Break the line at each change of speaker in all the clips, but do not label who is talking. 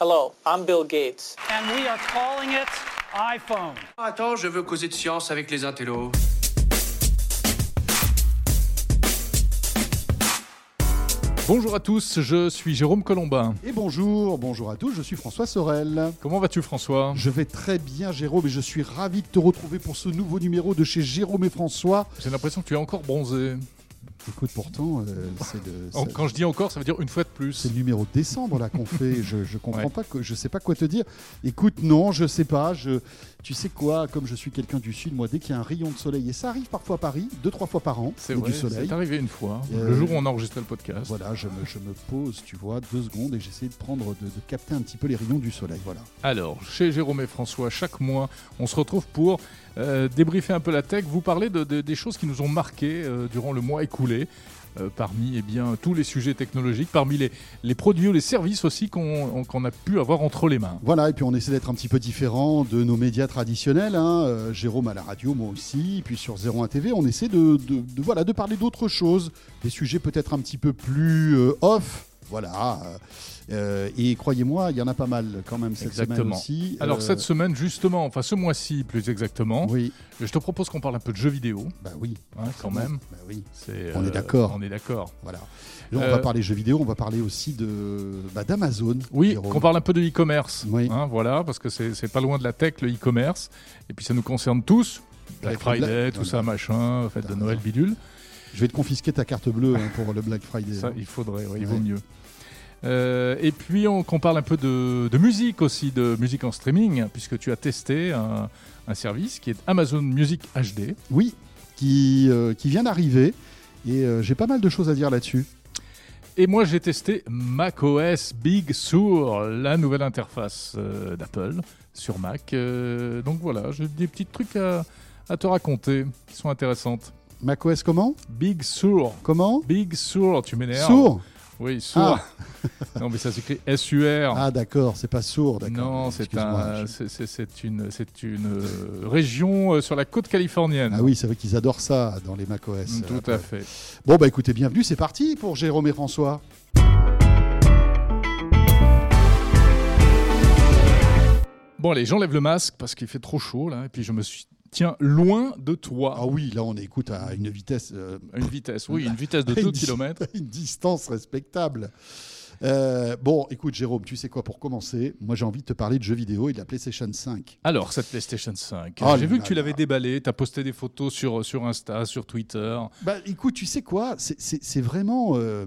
Hello, I'm Bill Gates.
And we are calling it iPhone.
Attends, je veux causer de science avec les intellos.
Bonjour à tous, je suis Jérôme Colombin.
Et bonjour, bonjour à tous, je suis François Sorel.
Comment vas-tu François?
Je vais très bien Jérôme et je suis ravi de te retrouver pour ce nouveau numéro de chez Jérôme et François.
J'ai l'impression que tu es encore bronzé.
Écoute, pourtant, euh, c'est le.
Quand je dis encore, ça veut dire une fois de plus.
C'est le numéro de décembre là qu'on fait. Je, je comprends pas, que, je sais pas quoi te dire. Écoute, non, je sais pas. Je, tu sais quoi Comme je suis quelqu'un du sud, moi, dès qu'il y a un rayon de soleil et ça arrive parfois à Paris, deux trois fois par an,
C'est
il y a
vrai,
du soleil.
c'est arrivé une fois,
Euh,
le jour où on enregistrait le podcast.
Voilà, je me, je me pose, tu vois, deux secondes et j'essaie de prendre, de, de capter un petit peu les rayons du soleil. Voilà.
Alors, chez Jérôme et François, chaque mois, on se retrouve pour euh, débriefer un peu la tech, vous parler de, de- des choses qui nous ont marqués euh, durant le mois écoulé. Euh, parmi eh bien, tous les sujets technologiques, parmi les, produits ou les services aussi qu'on a pu avoir entre les mains.
Voilà, et puis on essaie d'être un petit peu différent de nos médias traditionnels. hein. Euh, Jérôme à la radio, moi aussi, puis sur 01 TV, on essaie de parler d'autres choses, des sujets peut-être un petit peu plus euh, off. Voilà. Euh, et croyez-moi, il y en a pas mal quand même cette semaine aussi.
Alors
Euh,
cette semaine justement, enfin ce mois-ci plus exactement,
Oui,
je te propose qu'on parle un peu de jeux vidéo,
bah oui.
hein, quand même.
Bah oui, On est
euh,
d'accord.
On est d'accord.
voilà. Et on
Euh,
va parler jeux vidéo, on va parler aussi de bah, d'Amazon.
Oui, qu'on parle un peu de e-commerce.
Oui.
hein, voilà, parce que c'est pas loin de la tech, le e-commerce. Et puis ça nous concerne tous. Black Friday, tout ça, machin, fête de Noël, bidule.
Je vais te confisquer ta carte bleue hein, pour le Black Friday.
Ça, il faudrait, ouais, il
Ouais.
vaut mieux. Euh, et puis on, qu'on parle un peu de, de musique aussi, de musique en streaming, puisque tu as testé un, un service qui est Amazon Music HD.
Oui, qui, euh, qui vient d'arriver. Et euh, j'ai pas mal de choses à dire là-dessus.
Et moi, j'ai testé macOS Big Sur, la nouvelle interface d'Apple sur Mac. Donc voilà, j'ai des petits trucs à, à te raconter qui sont intéressantes.
macOS comment
Big Sur.
Comment
Big Sur, tu m'énerves.
Sourd
Oui, Sur.
Ah.
non, mais ça s'écrit S-U-R.
Ah d'accord, c'est pas sourd, d'accord.
non, c'est un, c'est- une, c'est une euh, région euh, sur la côte californienne.
Ah oui, c'est vrai qu'ils adorent ça dans les macOS.
Tout à fait.
Bon bah écoutez, bienvenue, c'est parti pour Jérôme et François.
Bon, allez, j'enlève le masque parce qu'il fait trop chaud là, et puis je me suis tiens loin de toi.
Ah oui, là on écoute à une vitesse, euh,
une vitesse, oui, une vitesse de
Une
2
di-
km.
une distance respectable. Euh, bon, écoute Jérôme, tu sais quoi pour commencer Moi j'ai envie de te parler de jeux vidéo et de la PlayStation 5.
Alors, cette PlayStation 5,
Oh
j'ai vu que tu l'avais déballée, tu as posté des photos sur, sur Insta, sur Twitter.
Bah écoute, tu sais quoi C'est- vraiment... euh,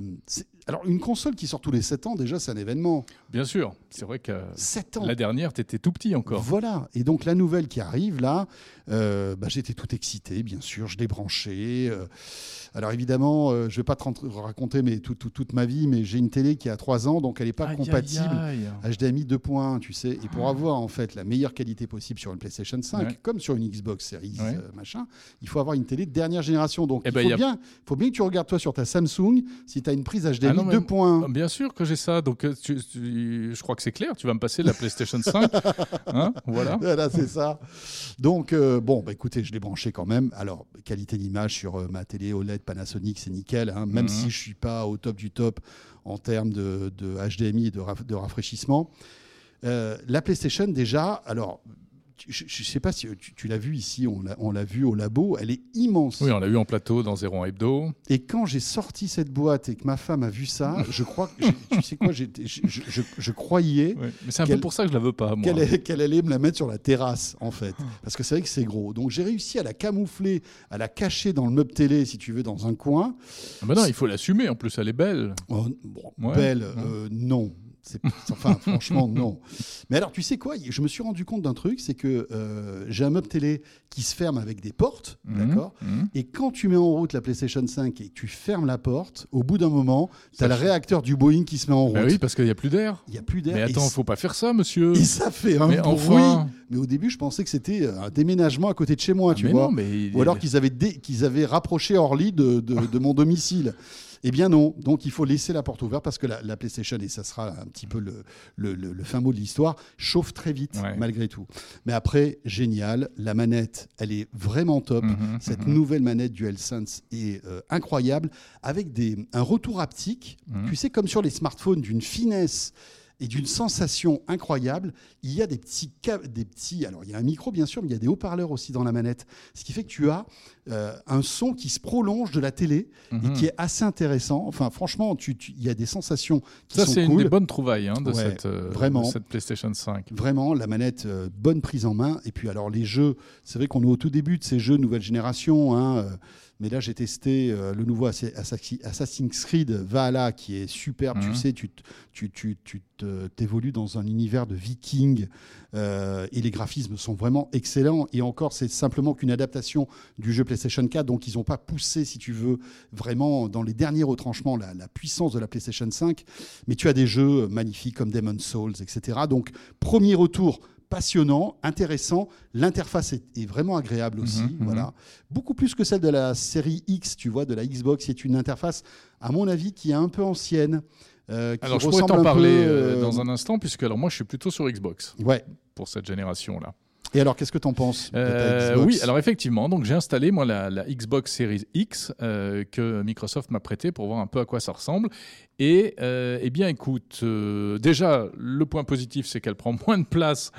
alors une console qui sort tous les 7 ans, déjà c'est un événement.
Bien sûr, c'est vrai que
7 ans
la dernière, tu étais tout petit encore.
Voilà. Et donc la nouvelle qui arrive là, euh, bah, j'étais tout excité, bien sûr. Je l'ai branché. euh. alors évidemment, euh, je vais pas te raconter mais tout- tout- toute ma vie, mais j'ai une télé qui a 3 ans, donc elle n'est pas
Aïe,
compatible.
aïe, aïe.
HDMI 2.1, tu sais. Et pour avoir en fait la meilleure qualité possible sur une PlayStation 5,
Ouais.
comme sur une Xbox Series
Ouais.
machin, il faut avoir une télé de dernière génération. Donc
Eh
il
ben,
faut,
a-
bien, faut bien que tu regardes toi sur ta Samsung si tu as une prise HDMI
Ah non, mais-
2.1.
Bien sûr que j'ai ça, donc tu- tu- je crois que c'est clair, tu vas me passer la PlayStation 5. hein, voilà.
Voilà, c'est ça. Donc, euh, bon, bah, écoutez, je l'ai branché quand même. Alors, qualité d'image sur euh, ma télé OLED Panasonic, c'est nickel. hein, même
Mhm.
si je suis pas au top du top en termes de, de HDMI et de, raf- de rafraîchissement. Euh, la PlayStation, déjà, alors, je ne sais pas si tu, tu l'as vu ici, on l'a- vu au labo, elle est immense.
Oui, on l'a eu en plateau dans Zéro Hebdo.
Et quand j'ai sorti cette boîte et que ma femme a vu ça, je crois que, tu sais quoi, je, je- je- je croyais
Mais c'est un peu pour ça que je la veux pas, moi.
qu'elle allait, me la mettre sur la terrasse, en fait. Parce que c'est vrai que c'est gros. Donc j'ai réussi à la camoufler, à la cacher dans le meuble télé, si tu veux, dans un coin.
Ah bah non, il faut l'assumer, en plus elle est belle.
Oh, bon,
Ouais.
belle, euh, non. Enfin, franchement, non. Mais alors, tu sais quoi? Je me suis rendu compte d'un truc, c'est que euh, j'ai un meuble télé qui se ferme avec des portes,
Mhm,
d'accord?
mhm.
Et quand tu mets en route la PlayStation 5 et que tu fermes la porte, au bout d'un moment, tu as le réacteur du Boeing qui se met en route.
Bah oui, parce qu'il n'y a plus d'air.
Il n'y a plus d'air.
Mais attends,
c-
faut pas faire ça, monsieur.
Et ça fait un
Mais
bruit.
enfin.
Mais au début, je pensais que c'était euh, un déménagement à côté de chez moi,
Ah,
tu
mais
vois?
non, mais
Ou alors qu'ils avaient, dé- qu'ils avaient rapproché Orly de, de- de mon domicile. Eh bien non, donc il faut laisser la porte ouverte parce que la, la PlayStation, et ça sera un petit peu le, le- le- le fin mot de l'histoire, chauffe très vite
Ouais.
malgré tout. Mais après, génial, la manette, elle est vraiment top.
Mhm,
Cette
mhm.
nouvelle manette DualSense est euh, incroyable, avec des, un retour haptique,
Mhm.
tu sais, comme sur les smartphones, d'une finesse et d'une sensation incroyable. Il y a des petits, des petits. Alors, il y a un micro, bien sûr, mais il y a des haut-parleurs aussi dans la manette. Ce qui fait que tu as euh, un son qui se prolonge de la télé
Mhm.
et qui est assez intéressant. Enfin, franchement, tu- tu- il y a des sensations qui
Ça,
sont
c'est une des bonnes trouvailles hein, de,
Ouais,
cette, euh,
vraiment.
de cette PlayStation 5.
Vraiment, la manette, euh, bonne prise en main. Et puis, alors, les jeux, c'est vrai qu'on est au tout début de ces jeux nouvelle génération. hein, euh, mais là, j'ai testé euh, le nouveau Assa- Assassi- Assassin's Creed Valhalla, qui est superbe. Tu
Mhm.
sais, tu, tu, tu, tu te- t'évolues dans un univers de vikings. euh, et les graphismes sont vraiment excellents. Et encore, c'est simplement qu'une adaptation du jeu PlayStation 4. Donc, ils n'ont pas poussé, si tu veux, vraiment dans les derniers retranchements la, la puissance de la PlayStation 5. Mais tu as des jeux magnifiques comme Demon's Souls, etc. Donc, premier retour passionnant, intéressant. L'interface est, est vraiment agréable aussi.
Mhm, mhm.
voilà. Beaucoup plus que celle de la série X, tu vois, de la Xbox. C'est une interface, à mon avis, qui est un peu ancienne. euh, qui
Alors, je pourrais t'en parler
peu,
euh,
euh,
dans un instant, puisque alors moi, je suis plutôt sur Xbox
Ouais.
pour cette génération-là.
Et alors, qu'est-ce que tu en penses de ta
Euh, oui, alors effectivement, donc j'ai installé moi la, la Xbox Series X euh, que Microsoft m'a prêté pour voir un peu à quoi ça ressemble. Et euh, eh bien, écoute, déjà le point positif, c'est qu'elle prend moins de place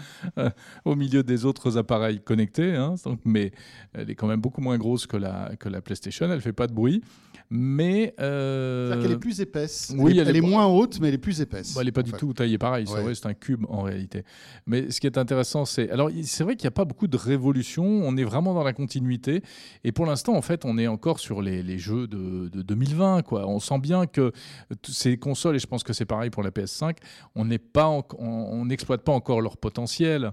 au milieu des autres appareils connectés, hein, donc, mais elle est quand même beaucoup moins grosse que la que la PlayStation. Elle fait pas de bruit, mais euh,
C'est-à-dire qu'elle est plus épaisse.
oui,
elle, est,
elle
moins haute, mais elle est plus épaisse.
Bah, elle n'est pas du
fait.
tout taillée pareil, c'est
Ouais.
vrai, c'est un cube en réalité. Mais ce qui est intéressant, c'est. Alors, c'est vrai qu'il n'y a pas beaucoup de révolution, on est vraiment dans la continuité. Et pour l'instant, en fait, on est encore sur les, les jeux de, de 2020. Quoi. On sent bien que ces consoles, et je pense que c'est pareil pour la PS5, on pas en- n'exploite pas encore leur potentiel.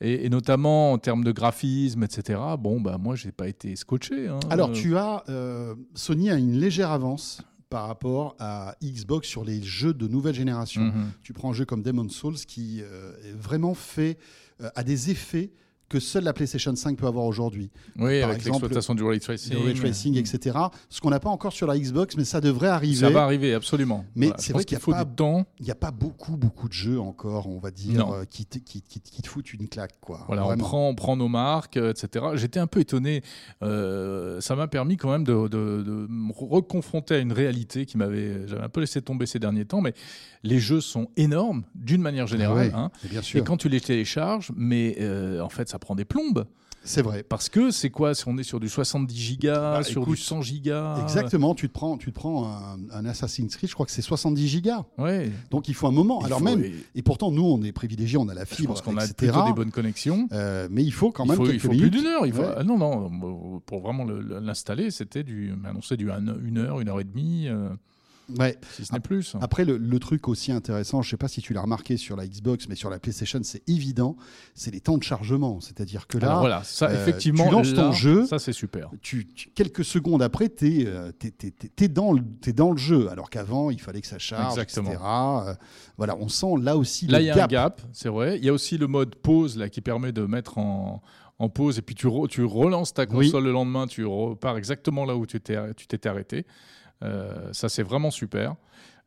Et, et notamment en termes de graphisme, etc. Bon, bah, moi, j'ai pas été scotché. hein.
Alors, tu as. euh, Sony a une légère avance par rapport à Xbox sur les jeux de nouvelle génération.
mhm.
Tu prends un jeu comme Demon's Souls qui euh, est vraiment fait euh, à des effets que seule la PlayStation 5 peut avoir aujourd'hui.
Oui,
Par
avec l'exploitation du ray tracing.
Ray tracing, etc. Ce qu'on n'a pas encore sur la Xbox, mais ça devrait arriver.
Ça va arriver, absolument.
Mais
Voilà,
c'est vrai qu'il
faut
pas-
du temps.
Il n'y a pas beaucoup, beaucoup de jeux encore, on va dire, euh, qui, te, qui, qui- qui te foutent une claque. Quoi.
Voilà, on prend, on prend nos marques, euh, etc. J'étais un peu étonné. Euh, ça m'a permis quand même de, de- de me reconfronter à une réalité qui m'avait, j'avais un peu laissé tomber ces derniers temps. Mais les jeux sont énormes d'une manière générale.
Ah ouais,
hein.
bien
Et
sûr,
quand tu les télécharges, mais euh, en fait, ça prend des plombes.
c'est vrai.
Parce que c'est quoi Si on est sur du 70 gigas,
Bah,
sur
écoute,
du 100 gigas.
Exactement, tu te prends, tu te prends un, un Assassin's Creed, je crois que c'est 70 gigas.
Ouais.
Donc il faut un moment.
Il
Alors même,
et
et pourtant nous on est privilégiés, on a la
Je
fibre,
pense qu'on a plutôt des bonnes connexions.
Euh, mais il faut quand
il
même
faut, il faut plus d'une heure. Il faut...
Ouais.
Ah non, non, pour vraiment le- le- l'installer, c'était du, annoncé du un- une heure, une heure et demie, euh,
Ouais.
si ce n'est plus.
Après, le, le truc aussi intéressant, je ne sais pas si tu l'as remarqué sur la Xbox, mais sur la PlayStation, c'est évident, c'est les temps de chargement. C'est-à-dire que là,
Alors voilà, ça
euh,
effectivement,
tu lances ton
là,
jeu.
ça c'est super.
tu, tu- quelques secondes après, tu es, dans, le- t'es dans le jeu, alors qu'avant, il fallait que ça charge,
Exactement.
etc. Euh, voilà, on sent là aussi
Là,
le
il y a
gap.
un gap, c'est vrai. Il y a aussi le mode pause là qui permet de mettre en, en pause et puis tu, re- tu relances ta
Oui.
console le lendemain, tu repars exactement là où tu t'étais arrêté. Euh, ça c'est vraiment super.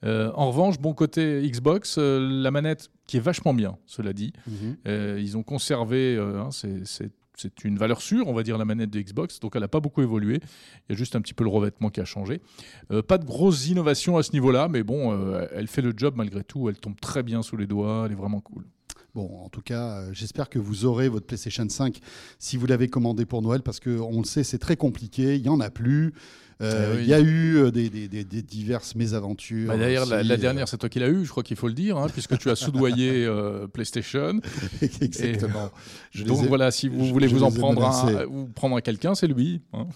Euh, en revanche, bon côté Xbox, euh, la manette qui est vachement bien, cela dit.
Mhm.
Euh, ils ont conservé, hein, c'est- une valeur sûre, on va dire, la manette de Xbox, donc elle n'a pas beaucoup évolué. Il y a juste un petit peu le revêtement qui a changé. Pas de grosses innovations à ce niveau-là, mais bon, elle fait le job malgré tout. Elle tombe très bien sous les doigts, elle est vraiment cool.
Bon, en tout cas, euh, j'espère que vous aurez votre PlayStation 5 si vous l'avez commandé pour Noël, parce qu'on le sait, c'est très compliqué, il n'y en a plus. Euh,
oui.
Il y a eu euh, des, des- des- des diverses mésaventures.
Bah, D'ailleurs, la, dernière, c'est toi qui l'as eu, je crois qu'il faut le dire, hein, puisque tu as soudoyé euh, PlayStation.
Exactement.
Donc
ai-
voilà, si vous
je-
voulez
je
vous en prendre un, ou prendre à quelqu'un, c'est lui. hein.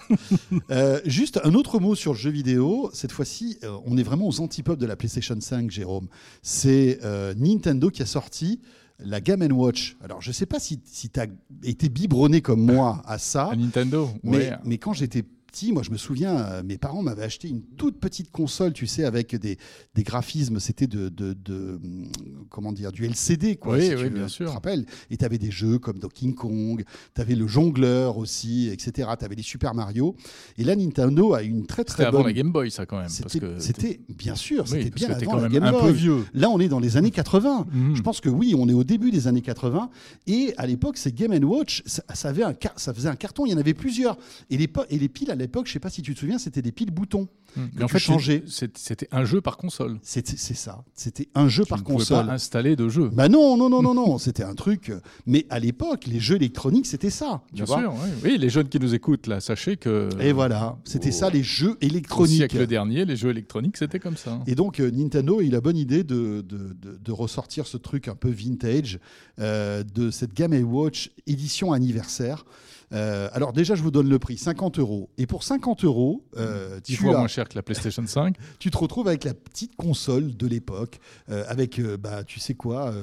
Juste un autre mot sur le jeu vidéo. Cette fois-ci, on est vraiment aux antipodes de la PlayStation 5, Jérôme. C'est Nintendo qui a sorti la Game Watch. Alors, je ne sais pas si, si tu as été biberonné comme moi à ça,
À Nintendo.
mais,
ouais.
mais quand j'étais petit, moi je me souviens, euh, mes parents m'avaient acheté une toute petite console, tu sais, avec des, des graphismes, c'était de, de, de, hum, comment dire, du LCD, quoi.
Oui,
si
oui,
tu
bien
te
sûr.
rappelles. Et tu avais des jeux comme Donkey Kong, tu avais le jongleur aussi, etc. Tu avais les Super Mario. Et là, Nintendo a une très
C'était
très
avant
bonne.
la Game Boy, ça quand même.
C'était, c'était- bien sûr, c'était bien avant
quand
la
même
Game
un
Boy.
peu vieux.
Là, on est dans les années 80.
Mhm.
Je pense que oui, on est au début des années 80. Et à l'époque, ces Game Watch, ça, ça avait un ça faisait un carton. Il y en avait plusieurs. Et les, et les piles allaient l'époque, je sais pas si tu te souviens, c'était des piles boutons. Que
Mais en
tu
fait,
changeais.
c'était un jeu par console.
C'est ça. C'était un jeu
Tu
par
ne pouvais
console.
pas installer de jeu.
Bah non, non, non, non, non. C'était un truc. euh, Mais à l'époque, les jeux électroniques, c'était ça. tu
Bien
vois.
sûr, oui. Oui, les jeunes qui nous écoutent, là, sachez que.
Et voilà, c'était
au-
ça les jeux
Au
électroniques.
siècle dernier, les jeux électroniques, c'était comme ça.
Et donc euh, Nintendo a eu la bonne idée de, de, de- de ressortir ce truc un peu vintage euh, de cette Game Watch édition anniversaire. Euh, alors déjà, je vous donne le prix, 50 euros. Et pour 50 euros, euh, tu, as-
moins cher que la PlayStation 5.
tu te retrouves avec la petite console de l'époque, euh, avec, bah, tu sais quoi,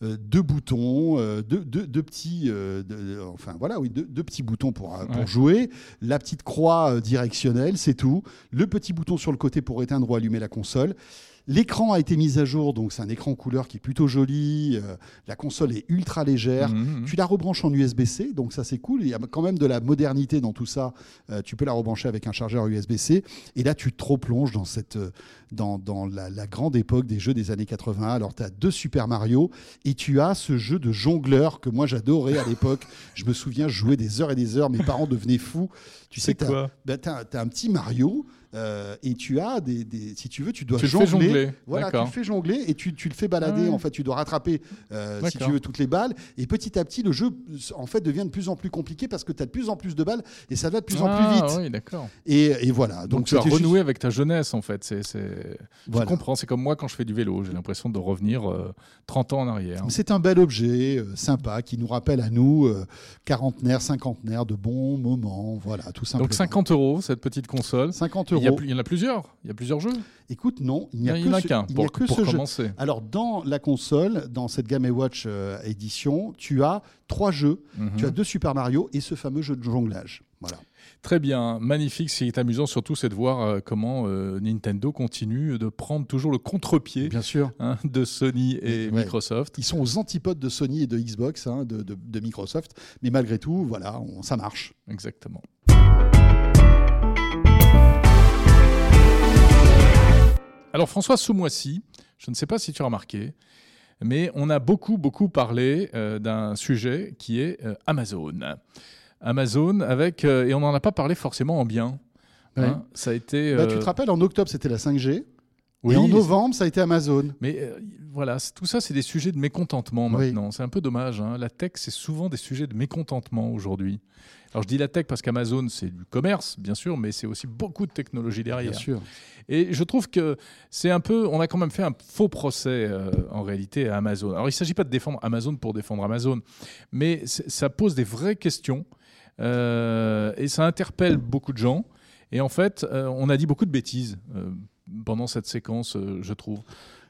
deux boutons, deux, deux- deux petits, enfin voilà, oui, deux, petits boutons pour, pour
Ouais.
jouer, la petite croix directionnelle, c'est tout, le petit bouton sur le côté pour éteindre ou allumer la console. L'écran a été mis à jour, donc c'est un écran couleur qui est plutôt joli. euh, la console est ultra légère.
Mhm, mhm.
Tu la rebranches en USB-C, donc ça c'est cool. Il y a quand même de la modernité dans tout ça. Euh, tu peux la rebrancher avec un chargeur USB-C. Et là, tu te replonges dans, cette, euh, dans, dans la, la grande époque des jeux des années 80. Alors, tu as deux Super Mario et tu as ce jeu de jongleur que moi j'adorais à l'époque. Je me souviens, je jouais des heures et des heures. Mes parents devenaient fous. Tu sais,
C'est
tu
quoi
as, un petit Mario. euh, et tu as des, des- si tu veux, tu dois
Tu
jongler.
jongler,
Voilà, tu le fais jongler et tu, tu le fais balader.
Ah.
En fait, tu dois rattraper, euh, si tu veux, toutes les balles. Et petit à petit, le jeu en fait devient de plus en plus compliqué parce que tu as de plus en plus de balles et ça va de plus en plus
Ah,
vite.
Oui, d'accord.
Et, et voilà.
Donc,
Donc,
tu as
juste-
renoué avec ta jeunesse, en fait. C'est,
Voilà.
Je comprends. C'est comme moi quand je fais du vélo. J'ai l'impression de revenir euh, 30 ans en arrière.
C'est un bel objet, euh, sympa, qui nous rappelle à nous, quarantenaires, cinquantenaires, de bons moments. Voilà, tout simplement.
Donc 50 euros, cette petite console.
50
Il y, a
euros.
il y en a plusieurs. Il y a plusieurs jeux.
Écoute, non, il n'y a, que
a
ce-
qu'un
il a
pour,
que
pour
ce jeu.
commencer.
Alors, dans la console, dans cette Game Watch euh, édition, tu as trois jeux.
Mhm.
Tu as deux Super Mario et ce fameux jeu de jonglage. Voilà.
Très bien, magnifique. Ce qui est amusant surtout, c'est de voir euh, comment euh, Nintendo continue de prendre toujours le contre-pied
Bien sûr.
hein, de Sony et
Ouais.
Microsoft.
Ils sont aux antipodes de Sony et de Xbox, hein, de, de- de Microsoft. Mais malgré tout, voilà, on- ça marche.
Exactement. Alors François, ce mois-ci, je ne sais pas si tu as remarqué, mais on a beaucoup, beaucoup parlé euh, d'un sujet qui est euh, Amazon. Amazon avec, euh, et on n'en a pas parlé forcément en bien.
Ouais.
hein. ça a été...
Bah, tu te rappelles, en octobre, c'était la 5G.
Oui,
et en novembre, ça a été Amazon.
Mais euh, voilà, tout ça, c'est des sujets de mécontentement
Oui.
maintenant. C'est un peu dommage. hein. La tech, c'est souvent des sujets de mécontentement aujourd'hui. Alors je dis la tech parce qu'Amazon, c'est du commerce, bien sûr, mais c'est aussi beaucoup de technologie derrière.
Bien sûr.
Et je trouve que c'est un peu, on a quand même fait un faux procès euh, en réalité à Amazon. Alors il ne s'agit pas de défendre Amazon pour défendre Amazon, mais ça pose des vraies questions euh, et ça interpelle beaucoup de gens. Et en fait, euh, on a dit beaucoup de bêtises pendant cette séquence, euh, je trouve.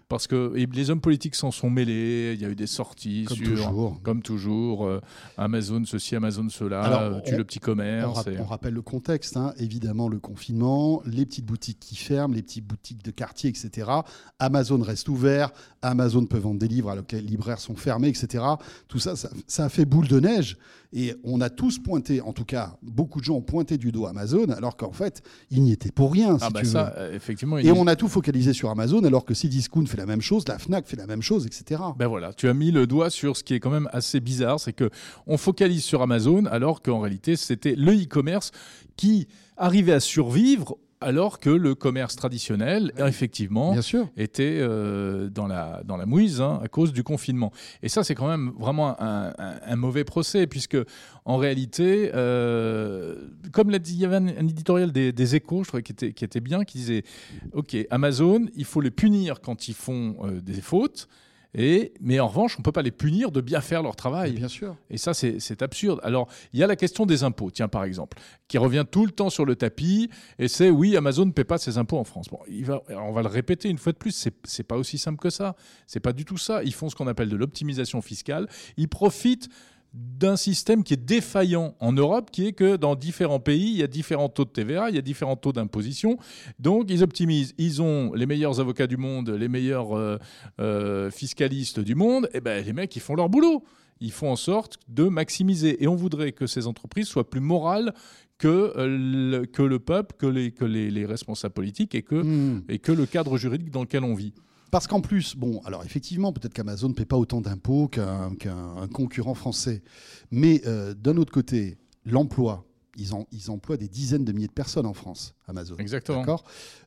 Parce que les hommes politiques s'en sont mêlés, il y a eu des sorties
Comme
sur,
toujours.
comme toujours, euh, Amazon ceci, Amazon cela,
Alors,
euh, tue
on-
le petit commerce. et-
on rappelle le contexte, hein. évidemment le confinement, les petites boutiques qui ferment, les petites boutiques de quartier, etc. Amazon reste ouvert, Amazon peut vendre des livres alors que les libraires sont fermés, etc. Tout ça, ça, ça a fait boule de neige et on a tous pointé, en tout cas beaucoup de gens ont pointé du doigt Amazon alors qu'en fait ils n'y étaient pour rien. Si
ah bah
tu
ça,
veux.
euh, effectivement. il
Et
est-
on a tout focalisé sur Amazon alors que Cdiscount fait la même chose, la Fnac fait la même chose, etc.
Ben voilà, tu as mis le doigt sur ce qui est quand même assez bizarre, c'est que on focalise sur Amazon alors qu'en réalité c'était le e-commerce qui arrivait à survivre alors que le commerce traditionnel, effectivement,
Bien sûr.
était euh, dans, la, dans la mouise hein, à cause du confinement. Et ça, c'est quand même vraiment un, un- un mauvais procès, puisque en réalité, euh, comme l'a dit, il y avait un, un éditorial des, des échos, je trouvais, qui était, qui était bien, qui disait, OK, Amazon, il faut les punir quand ils font euh, des fautes, et, mais en revanche, on ne peut pas les punir de bien faire leur travail.
Bien sûr.
Et ça, c'est absurde. Alors, il y a la question des impôts, tiens, par exemple, qui revient tout le temps sur le tapis. Et c'est oui, Amazon ne paie pas ses impôts en France. Bon, il va, alors, on va le répéter une fois de plus, c'est pas aussi simple que ça. C'est pas du tout ça. Ils font ce qu'on appelle de l'optimisation fiscale. Ils profitent d'un système qui est défaillant en Europe, qui est que dans différents pays, il y a différents taux de TVA, il y a différents taux d'imposition. Donc, ils optimisent. Ils ont les meilleurs avocats du monde, les meilleurs euh, euh, fiscalistes du monde. Et ben, les mecs, ils font leur boulot. Ils font en sorte de maximiser. Et on voudrait que ces entreprises soient plus morales que, euh, le, que le peuple, que, les, que les, les responsables politiques et que,
Hmm.
et que le cadre juridique dans lequel on vit.
Parce qu'en plus, bon, alors effectivement, peut-être qu'Amazon ne paie pas autant d'impôts qu'un qu'un- un concurrent français. Mais euh, d'un autre côté, l'emploi, ils, ont, ils emploient des dizaines de milliers de personnes en France, Amazon.
Exactement.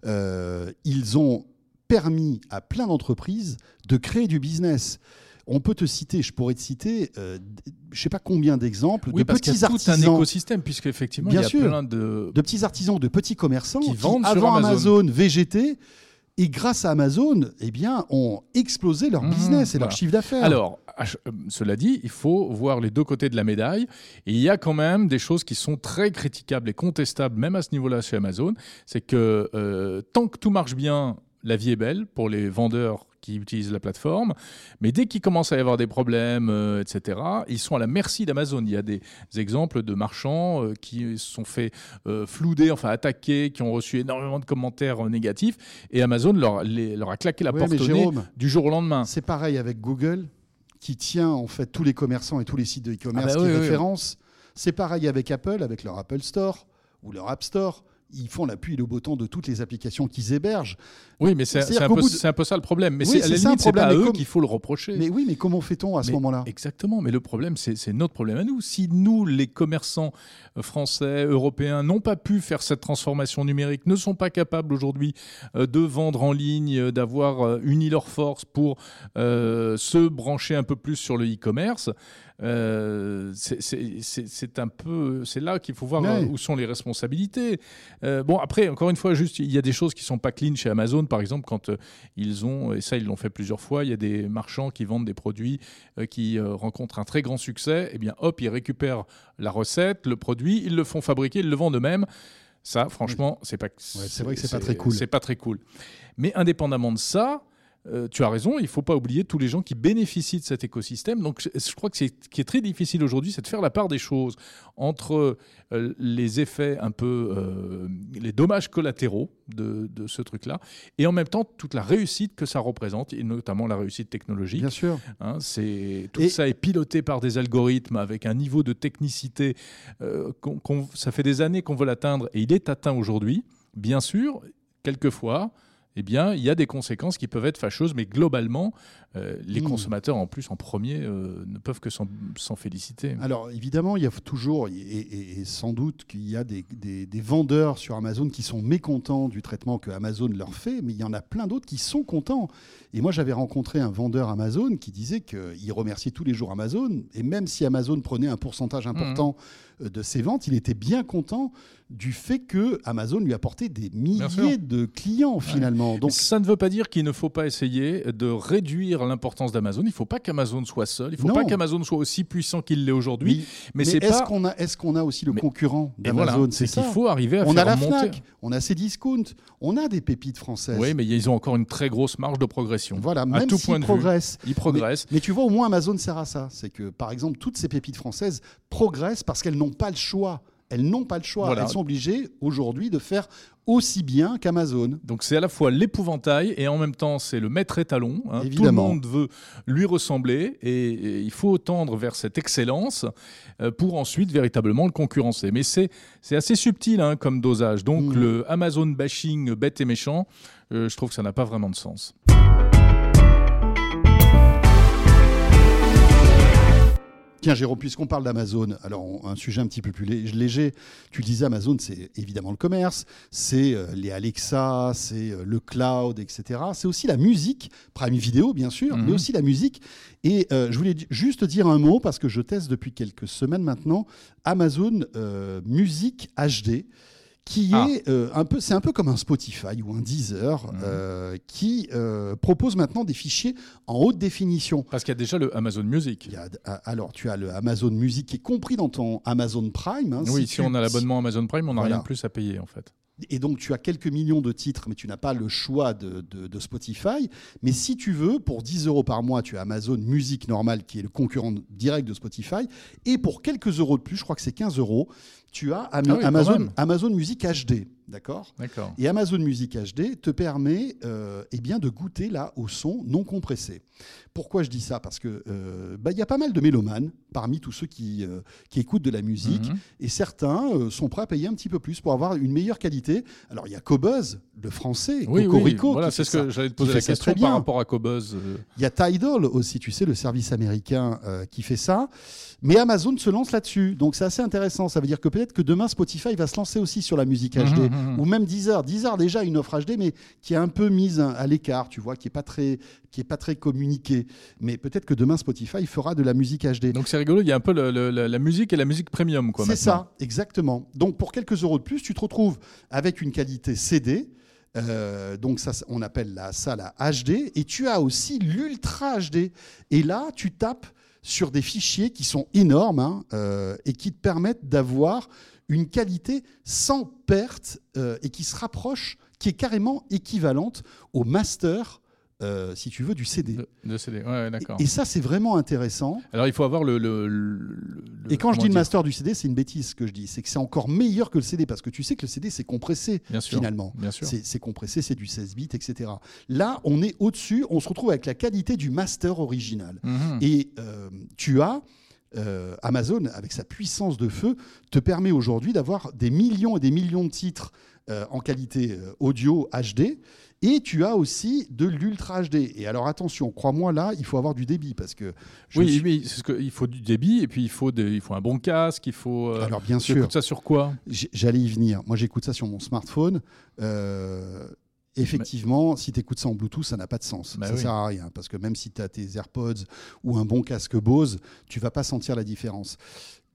Euh, Ils ont permis à plein d'entreprises de créer du business. On peut te citer, je pourrais te citer, euh, je sais pas combien d'exemples
Oui,
de
parce
petits
y a tout un
artisans,
écosystème, puisqu'effectivement, il y a
sûr.
plein de.
de petits artisans, de petits commerçants
Qui
qui,
vendent sur
avant
Amazon.
Amazon. VGT et grâce à Amazon, eh bien, ont explosé leur
Mhm,
business et leur
voilà.
chiffre d'affaires.
Alors, ach- euh, cela dit, il faut voir les deux côtés de la médaille. Et il y a quand même des choses qui sont très critiquables et contestables, même à ce niveau-là chez Amazon. C'est que euh, tant que tout marche bien, la vie est belle pour les vendeurs qui utilisent la plateforme. Mais dès qu'il commence à y avoir des problèmes, euh, etc., ils sont à la merci d'Amazon. Il y a des exemples de marchands euh, qui se sont fait euh, flouder, enfin attaquer, qui ont reçu énormément de commentaires négatifs. Et Amazon leur, les- leur a claqué la porte au nez du jour au lendemain.
C'est pareil avec Google, qui tient en fait tous les commerçants et tous les sites de e-commerce
Ah bah
qui
oui, oui, oui.
référencent. C'est pareil avec Apple, avec leur Apple Store ou leur App Store. Ils font l'appui et le beau temps de toutes les applications qu'ils hébergent.
Oui, mais c'est un, peu-
bout de-
c'est un peu ça le problème. Mais
Oui,
c'est à la limite, c'est pas à eux
comme-
qu'il faut le reprocher.
Mais oui, mais comment fait-on à ce moment-là?
Exactement, mais le problème, c'est notre problème à nous. Si nous, les commerçants euh, français, européens, n'ont pas pu faire cette transformation numérique, ne sont pas capables aujourd'hui euh, de vendre en ligne, euh, d'avoir uni leurs forces pour euh, se brancher un peu plus sur le e-commerce, euh, c'est- un peu, c'est là qu'il faut voir euh, où sont les responsabilités. Euh, bon, après, encore une fois, juste, il y a des choses qui sont pas clean chez Amazon, par exemple, quand euh, ils ont, et ça ils l'ont fait plusieurs fois, il y a des marchands qui vendent des produits qui rencontrent un très grand succès, et bien hop, ils récupèrent la recette, le produit, ils le font fabriquer, ils le vendent eux-mêmes. Ça, franchement, c'est pas.
c'est vrai que c'est pas très cool.
C'est pas très cool. Mais indépendamment de ça. Euh, tu as raison, il ne faut pas oublier tous les gens qui bénéficient de cet écosystème. Donc, je, je crois que ce qui est très difficile aujourd'hui, c'est de faire la part des choses entre euh, les effets un peu, euh, les dommages collatéraux de, de ce truc-là, et en même temps toute la réussite que ça représente, et notamment la réussite technologique.
Bien sûr.
Hein, c'est tout
Et-
ça est piloté par des algorithmes avec un niveau de technicité. qu'on- qu'on- ça fait des années qu'on veut l'atteindre et il est atteint aujourd'hui. Bien sûr, quelquefois, eh bien, il y a des conséquences qui peuvent être fâcheuses, mais globalement, euh, les
Hmm.
consommateurs en plus en premier euh, ne peuvent que s'en féliciter.
Alors évidemment, il y a toujours, et, et- et sans doute qu'il y a des, des- des vendeurs sur Amazon qui sont mécontents du traitement que Amazon leur fait, mais il y en a plein d'autres qui sont contents. Et moi, j'avais rencontré un vendeur Amazon qui disait qu'il remerciait tous les jours Amazon, et même si Amazon prenait un pourcentage important euh, de ses ventes, il était bien content du fait que Amazon lui apportait des milliers de clients finalement. Donc
ça ne veut pas dire qu'il ne faut pas essayer de réduire l'importance d'Amazon. Il ne faut pas qu'Amazon soit seul. Il ne faut
Non.
pas qu'Amazon soit aussi puissant qu'il l'est aujourd'hui. Mais,
mais
c'est
est-ce
pas.
qu'on a, est-ce qu'on a aussi le
Mais-
concurrent
Et voilà,
d'Amazon?
c'est
ça
qu'il faut arriver à
On
faire
a la
monter.
Fnac, on a Cdiscount, on a des pépites françaises.
Oui, mais ils ont encore une très grosse marge de progression.
Voilà,
à
même
tout
s'ils
point de vue.
progressent.
Ils progressent.
Mais tu vois, au moins Amazon sert à ça. C'est que, par exemple, toutes ces pépites françaises progressent parce qu'elles n'ont pas le choix. Elles n'ont pas le choix.
Voilà.
Elles sont obligées aujourd'hui de faire aussi bien qu'Amazon.
Donc c'est à la fois l'épouvantail et en même temps c'est le maître étalon. hein. Tout le monde veut lui ressembler et, et il faut tendre vers cette excellence euh, pour ensuite véritablement le concurrencer. Mais c'est c'est assez subtil hein, comme dosage. Donc
Mm.
le Amazon bashing bête et méchant, euh, je trouve que ça n'a pas vraiment de sens.
Tiens, Jérôme, puisqu'on parle d'Amazon, alors un sujet un petit peu plus lé- léger. Tu le disais, Amazon, c'est évidemment le commerce, c'est euh, les Alexa, c'est euh, le cloud, etc. C'est aussi la musique, Prime Video, bien sûr,
Mhm.
mais aussi la musique. Et euh, je voulais juste dire un mot, parce que je teste depuis quelques semaines maintenant Amazon euh, Musique HD qui
Ah.
est euh, un peu, c'est un peu comme un Spotify ou un Deezer,
Mhm.
euh, qui euh, propose maintenant des fichiers en haute définition.
Parce qu'il y a déjà le Amazon Music.
Il y a- ah, alors, tu as le Amazon Music qui est compris dans ton Amazon Prime. hein,
oui, si,
tu-
on a l'abonnement Amazon Prime, on n'a
Voilà.
rien de plus à payer en fait.
Et donc, tu as quelques millions de titres, mais tu n'as pas le choix de, de- de Spotify. Mais si tu veux, pour 10 euros par mois, tu as Amazon Music normal, qui est le concurrent direct de Spotify. Et pour quelques euros de plus, je crois que c'est 15 euros, tu as Am-
Ah oui,
Amazon. Amazon Music HD. D'accord?
D'accord.
Et Amazon Music HD te permet euh, eh bien, de goûter là au son non compressé. Pourquoi je dis ça? Parce que euh, bah, il y a pas mal de mélomanes parmi tous ceux qui, euh, qui écoutent de la musique
Mhm.
et certains sont prêts à payer un petit peu plus pour avoir une meilleure qualité. Alors il y a Cobuzz, le français,
Oui, oui,
Cocorico,
voilà,
qui
c'est ce que j'allais te poser la question par rapport à Cobuzz.
Il y a Tidal aussi, tu sais, le service américain qui fait ça. Mais Amazon se lance là-dessus. Donc c'est assez intéressant. Ça veut dire que peut-être que demain, Spotify va se lancer aussi sur la musique HD. Ou même Deezer. Deezer déjà une offre HD, mais qui est un peu mise à l'écart, tu vois, qui n'est pas, très- qui est pas très communiquée. Mais peut-être que demain, Spotify fera de la musique HD.
Donc c'est rigolo, il y a un peu le- le- la, musique et la musique premium. quoi.
C'est ça, exactement. Donc pour quelques euros de plus, tu te retrouves avec une qualité CD. euh, donc ça, on appelle la, ça la HD. Et tu as aussi l'Ultra HD. Et là, tu tapes sur des fichiers qui sont énormes hein, euh, et qui te permettent d'avoir une qualité sans perte euh, et qui se rapproche, qui est carrément équivalente au master, euh, si tu veux, du CD.
De, de CD, ouais, d'accord.
Et, et ça, c'est vraiment intéressant.
Alors il faut avoir le. le- le- le-
Et quand je dis le master du CD, c'est une bêtise ce que je dis. C'est que c'est encore meilleur que le CD parce que tu sais que le CD c'est compressé
Bien sûr.
finalement.
Bien sûr.
C'est c'est compressé, c'est du 16 bits, etc. Là, on est au-dessus, on se retrouve avec la qualité du master original.
Mhm.
Et euh, tu as. Euh, Amazon, avec sa puissance de feu, te permet aujourd'hui d'avoir des millions et des millions de titres euh, en qualité euh, audio HD. Et tu as aussi de l'Ultra HD. Et alors attention, crois-moi, là, il faut avoir du débit parce que. je
Oui,
suis-
oui, ce que, il faut du débit et puis il faut, des- il faut un bon casque, il faut. euh,
Alors bien
tu
sûr.
écoutes ça sur quoi?
J'allais y venir. Moi, j'écoute ça sur mon smartphone. Euh, effectivement, si tu écoutes ça en Bluetooth, ça n'a pas de sens.
Bah
ça
oui.
sert à rien. Parce que même si tu as tes AirPods ou un bon casque Bose, tu vas pas sentir la différence.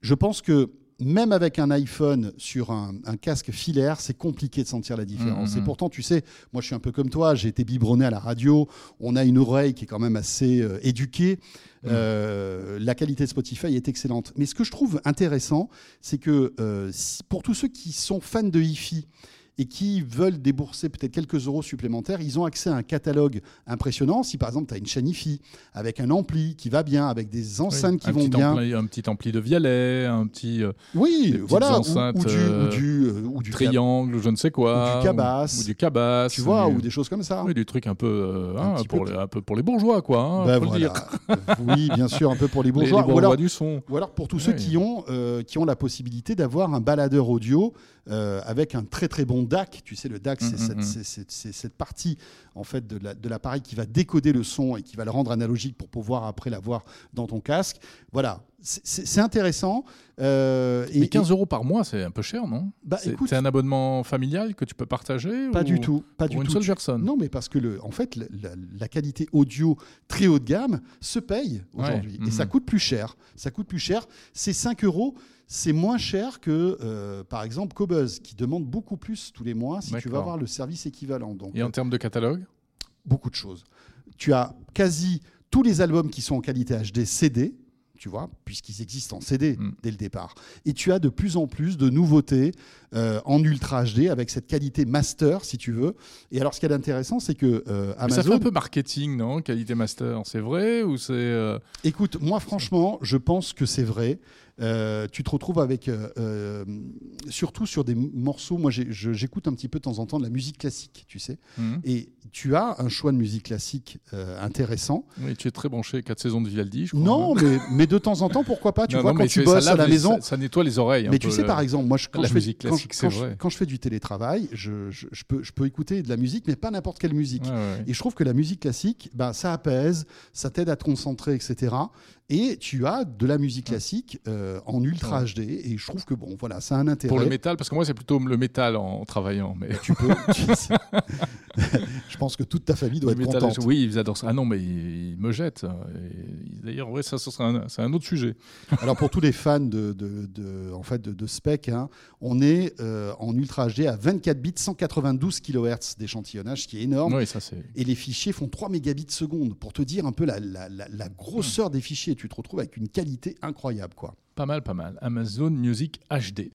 Je pense que même avec un iPhone sur un, un casque filaire, c'est compliqué de sentir la différence.
Mhm.
Et pourtant, tu sais, moi je suis un peu comme toi, j'ai été biberonné à la radio, on a une oreille qui est quand même assez euh, éduquée. Euh, la qualité de Spotify est excellente. Mais ce que je trouve intéressant, c'est que euh, pour tous ceux qui sont fans de hi-fi et qui veulent débourser peut-être quelques euros supplémentaires, ils ont accès à un catalogue impressionnant. Si par exemple tu as une chaîne hi-fi avec un ampli qui va bien, avec des enceintes
Oui,
qui vont bien,
ampli- un petit ampli de Vialet, un petit euh,
oui, voilà, ou,
enceintes,
ou du,
euh,
ou du, euh, ou du cab-
triangle, je ne sais quoi.
ou du cabas.
Ou, du cabas.
tu vois,
du-
ou des choses comme ça.
Oui, du truc un peu, euh,
Un
hein, pour
peu
les, un peu pour les bourgeois, quoi. hein,
Ben
faut le
voilà.
dire.
oui, bien sûr, un peu pour les
Les, les
bourgeois.
bourgeois
ou alors,
du son.
Ou alors pour tous ceux qui ont, euh, qui ont la possibilité d'avoir un baladeur audio euh, avec un très très bon DAC. Tu sais, le DAC, c'est
Mm,
cette,
mm, mm.
c'est- c'est- c'est cette partie en fait de la- de l'appareil qui va décoder le son et qui va le rendre analogique pour pouvoir après l'avoir dans ton casque. Voilà, c'est- intéressant. Euh, et-
Mais 15 euros par mois, c'est un peu cher, non?
Bah,
C'est un abonnement familial que tu peux partager
Pas
ou
du tout, pas du
une
tout.
seule personne?
Non, mais parce que le, en fait, la, la- la qualité audio très haut de gamme se paye
Ouais,
aujourd'hui
mhm.
et ça coûte plus cher. Ça coûte plus cher. C'est 5 euros. C'est moins cher que, euh, par exemple, Cobuzz, qui demande beaucoup plus tous les mois si tu vas avoir le service équivalent. Donc,
Et en termes de catalogue?
Beaucoup de choses. Tu as quasi tous les albums qui sont en qualité HD CD, tu vois, puisqu'ils existent en CD
Mm.
dès le départ. Et tu as de plus en plus de nouveautés euh, en Ultra HD avec cette qualité master, si tu veux. Et alors, ce qui est intéressant, c'est que euh,
Mais ça fait un peu marketing, non? Qualité master, c'est vrai ou c'est euh,
Écoute, moi, franchement, je pense que c'est vrai. Euh, tu te retrouves avec, euh, euh, surtout sur des morceaux. Moi, j'écoute un petit peu de temps en temps de la musique classique, tu sais.
hmm
Et tu as un choix de musique classique intéressant.
Oui, tu es très branché 4 saisons de Vivaldi, je crois.
Non, mais, mais de temps en temps, pourquoi pas Tu
Non,
vois,
non,
quand tu
ça
bosses à la maison.
ça, ça nettoie les oreilles. un
Mais tu
peu,
sais,
le-
par exemple, moi, je, quand,
la
je fais, quand, je- quand je-
vrai.
quand je fais du télétravail, je, je- je peux, je peux écouter de la musique, mais pas n'importe quelle musique.
Ouais, ouais.
Et je trouve que la musique classique, bah, ça apaise, ça t'aide à te concentrer, etc. Et tu as de la musique classique euh, en ultra
Ouais.
HD. Et je trouve que, bon, voilà, ça a un intérêt.
Pour le métal, parce que moi c'est plutôt le métal en, travaillant. Mais
Tu peux. je pense que toute ta famille doit
le
être
métal,
contente.
oui, ils adorent ça. Ah non, mais ils, ils me jettent. Et D'ailleurs, ouais, ça, ça serait un- c'est un autre sujet.
Alors pour tous les fans de, de, de- en fait de, de spec, hein, on est euh, en Ultra HD à 24 bits, 192 kHz d'échantillonnage, ce qui est énorme.
Oui, ça c'est.
Et les fichiers font 3 mégabits seconde pour te dire un peu la, la- la- la grosseur des fichiers. Tu te retrouves avec une qualité incroyable, quoi.
Pas mal, pas mal. Amazon Music HD.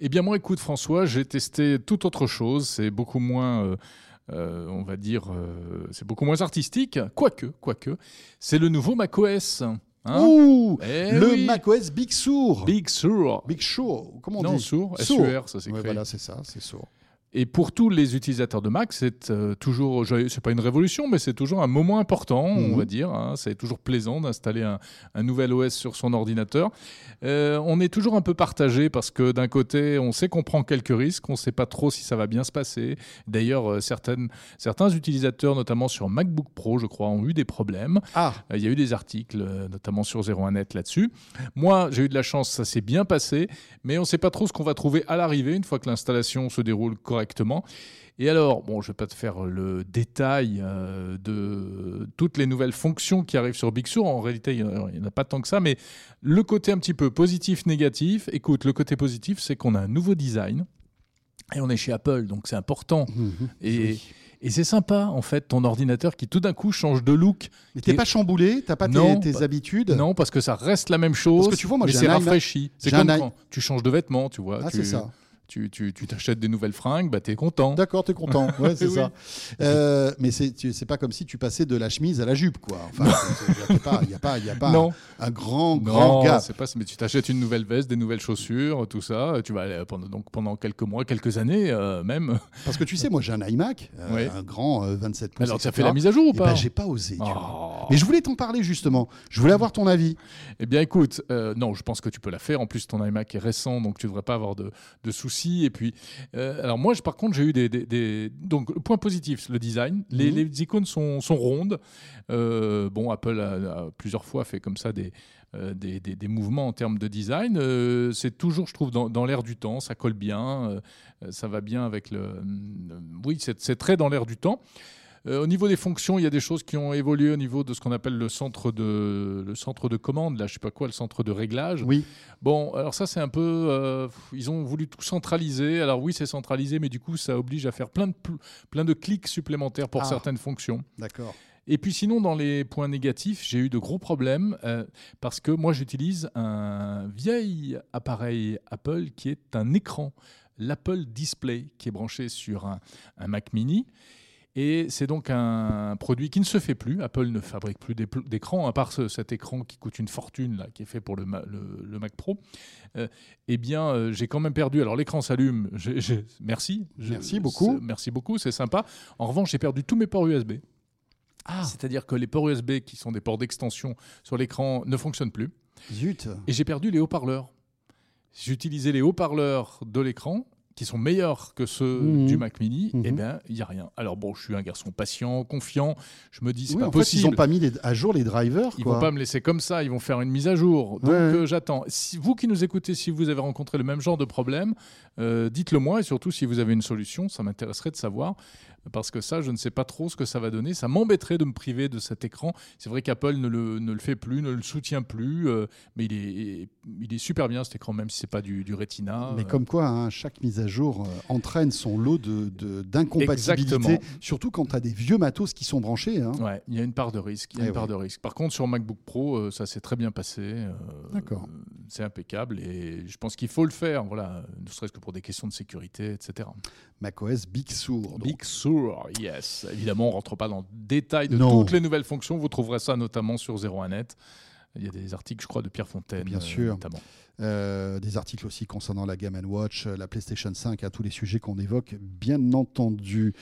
Eh bien, moi, écoute, François, j'ai testé toute autre chose. C'est beaucoup moins, euh, euh, on va dire, euh, c'est beaucoup moins artistique. Quoique, quoique. C'est le nouveau macOS. Hein
Ouh
Eh
Le
oui.
macOS Big Sur.
Big Sur.
Big Sur. Comment on
Non,
dit
Sur, SUR, ça s'écrit.
Ouais, voilà, c'est ça, c'est Sur.
Et pour tous les utilisateurs de Mac, c'est euh, toujours, c'est pas une révolution, mais c'est toujours un moment important,
Mhm.
on va dire. hein. C'est toujours plaisant d'installer un, un nouvel OS sur son ordinateur. Euh, on est toujours un peu partagé parce que d'un côté, on sait qu'on prend quelques risques, on sait pas trop si ça va bien se passer. D'ailleurs, euh, certaines, certains utilisateurs, notamment sur MacBook Pro, je crois, ont eu des problèmes.
Ah,
Euh, Il y a eu des articles, notamment sur 01net là-dessus. Moi, j'ai eu de la chance, ça s'est bien passé, mais on ne sait pas trop ce qu'on va trouver à l'arrivée une fois que l'installation se déroule correctement. Et alors, bon, je ne vais pas te faire le détail euh, de toutes les nouvelles fonctions qui arrivent sur Big Sur. En réalité, il n'y en a pas tant que ça, mais le côté un petit peu positif, négatif, écoute, le côté positif, c'est qu'on a un nouveau design. Et on est chez Apple, donc c'est important. Et,
Oui.
et c'est sympa, en fait, ton ordinateur qui tout d'un coup change de look.
Mais t'es
Et-
pas chamboulé T'as pas
Non,
tes,
bah,
habitudes
Non, parce que ça reste la même chose.
Parce que tu vois, moi,
mais c'est rafraîchi. C'est comme quand tu changes de vêtements, tu vois.
Ah,
tu,
c'est ça.
Tu, tu, tu t'achètes des nouvelles fringues, bah t'es content.
D'accord, t'es content. Ouais, c'est
Oui.
ça. Euh, mais c'est tu- c'est pas comme si tu passais de la chemise à la jupe, quoi. Enfin, il n'y a pas, y a pas,
Non.
un grand, grand
Non,
gap.
c'est pas. Mais tu t'achètes une nouvelle veste, des nouvelles chaussures, tout ça. Tu vas aller pendant donc pendant quelques mois, quelques années euh, même.
Parce que tu sais, moi, j'ai un iMac, euh,
Oui.
un grand euh, 27 pouces.
Alors, tu as fait la mise à jour ou
Eh
pas
ben, j'ai pas osé. tu vois.
Oh.
Mais je voulais t'en parler justement. Je voulais avoir ton avis.
Eh bien, écoute, euh, non, je pense que tu peux la faire. En plus, ton iMac est récent, donc tu devrais pas avoir de, de soucis. Et puis, euh, alors moi, je- par contre, j'ai eu des, des- des- donc le point positif, le design. Les,
Mhm.
les icônes sont, sont rondes. Euh, bon, Apple a, a plusieurs fois fait comme ça des euh, des, des- des mouvements en termes de design. Euh, c'est toujours, je trouve, dans, dans l'air du temps. Ça colle bien. euh, ça va bien avec le. oui, c'est très dans l'air du temps. Euh, au niveau des fonctions, il y a des choses qui ont évolué au niveau de ce qu'on appelle le centre de, le centre de commande, là, je sais pas quoi, le centre de réglage.
Oui.
Bon, alors ça, c'est un peu. euh, ils ont voulu tout centraliser. Alors oui, c'est centralisé, mais du coup, ça oblige à faire plein de, pl- plein de clics supplémentaires pour
Ah.
certaines fonctions.
D'accord.
Et puis sinon, dans les points négatifs, j'ai eu de gros problèmes euh, parce que moi, j'utilise un vieil appareil Apple qui est un écran, l'Apple Display, qui est branché sur un, un Mac mini. Et c'est donc un produit qui ne se fait plus. Apple ne fabrique plus d'écran, à part ce- cet écran qui coûte une fortune, là, qui est fait pour le, Ma- le- le Mac Pro. Euh, eh bien, euh, j'ai quand même perdu. Alors, l'écran s'allume. Merci. Je-
Merci beaucoup.
Merci beaucoup, c'est sympa. En revanche, j'ai perdu tous mes ports USB.
Ah,
C'est-à-dire que les ports USB, qui sont des ports d'extension sur l'écran, ne fonctionnent plus.
zut.
Et j'ai perdu les haut-parleurs. J'utilisais les haut-parleurs de l'écran, qui sont meilleurs que ceux
Mhm.
du Mac Mini.
Mhm.
Eh bien, il n'y a rien. Alors bon, je suis un garçon patient, confiant. Je me dis, c'est
Oui,
pas
en fait,
possible.
ils ont pas mis les- à jour les drivers.
Ils
quoi.
vont pas me laisser comme ça, ils vont faire une mise à jour. Donc
ouais.
euh, j'attends. Si vous qui nous écoutez, si vous avez rencontré le même genre de problème, euh, dites-le moi et surtout si vous avez une solution, ça m'intéresserait de savoir. Parce que ça, je ne sais pas trop ce que ça va donner. Ça m'embêterait de me priver de cet écran. C'est vrai qu'Apple ne le, ne le fait plus, ne le soutient plus, euh, mais il est, il est super bien cet écran, même si c'est pas du, du Retina.
Mais
Euh,
comme quoi, hein, chaque mise à jour euh, entraîne son lot de- de- d'incompatibilité.
Exactement.
surtout quand tu as des vieux matos qui sont branchés. hein.
Ouais, il y a une part de risque. Il y a
Eh
une part de risque. Par contre, sur MacBook Pro, ça s'est très bien passé.
D'accord.
C'est impeccable et je pense qu'il faut le faire. Voilà, ne serait-ce que pour des questions de sécurité, etc.
macOS Big Sur.
Big Sur, yes. Évidemment, on rentre pas dans le détail de
Non.
toutes les nouvelles fonctions. Vous trouverez ça notamment sur 01net. Il y a des articles, je crois, de Pierre Fontaine,
Bien
euh,
sûr.
notamment.
Euh, des articles aussi concernant la Game Watch, euh, la PlayStation 5, à tous les sujets qu'on évoque, bien entendu.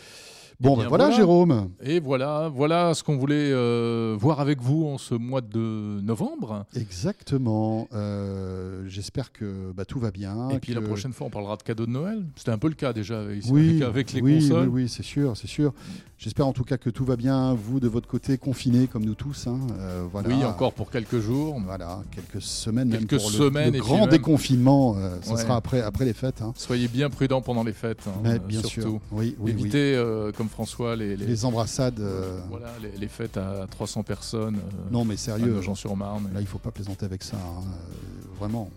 Bon,
Eh
ben voilà,
voilà.
Jérôme.
Et voilà, voilà ce qu'on voulait euh, voir avec vous en ce mois de novembre.
Exactement. Euh, J'espère que bah, tout va bien.
Et puis la prochaine fois, on parlera de cadeaux de Noël. C'était un peu le cas déjà avec,
Oui,
avec, les
oui,
consoles.
Oui, oui, c'est sûr, c'est sûr. J'espère en tout cas que tout va bien, vous de votre côté, confinés comme nous tous. hein. Euh, voilà.
Oui, encore pour quelques jours.
Voilà, quelques semaines, même
Quelques
pour le-
semaines,
le, grand
même-
déconfinement.
Ouais.
sera après, après les fêtes. hein.
Soyez bien prudents pendant les fêtes, hein,
Mais bien
surtout.
sûr. Oui, oui, oui.
Évitez, euh, comme François, les, les,
Les embrassades. euh,
voilà, les, les fêtes à 300 personnes. euh,
Non, mais sérieux.
Nogent-sur-Marne.
Là, il faut pas plaisanter avec ça. hein. Euh, vraiment.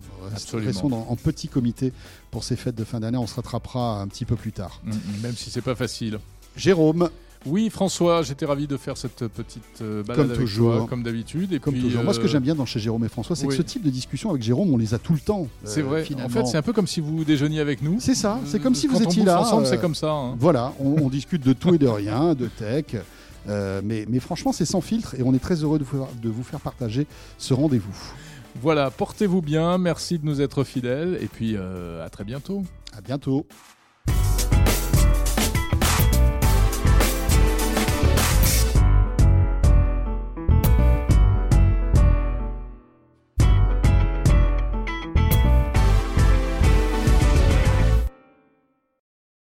Restons dans- en petit comité pour ces fêtes de fin d'année. On se rattrapera un petit peu plus tard.
Mm, mm, Même si c'est pas facile.
Jérôme,
Oui, François, j'étais ravi de faire cette petite euh, balade
Comme
avec
toujours.
toi, comme d'habitude. Et
comme
puis,
toujours. Moi, ce que
euh,
j'aime bien dans chez Jérôme et François, c'est
oui.
que ce type de discussion avec Jérôme, on les a tout le temps.
C'est
euh,
vrai. En fait, c'est un peu comme si vous déjeuniez avec nous.
C'est ça. C'est comme si
Quand
vous
on
étiez
bouffe
là.
ensemble,
euh,
c'est comme ça. hein.
Voilà, on, on discute de tout et de rien, de tech. Euh, mais, mais franchement, c'est sans filtre et on est très heureux de vous, de vous faire partager ce rendez-vous.
Voilà, portez-vous bien, merci de nous être fidèles et puis euh, à très bientôt.
À bientôt.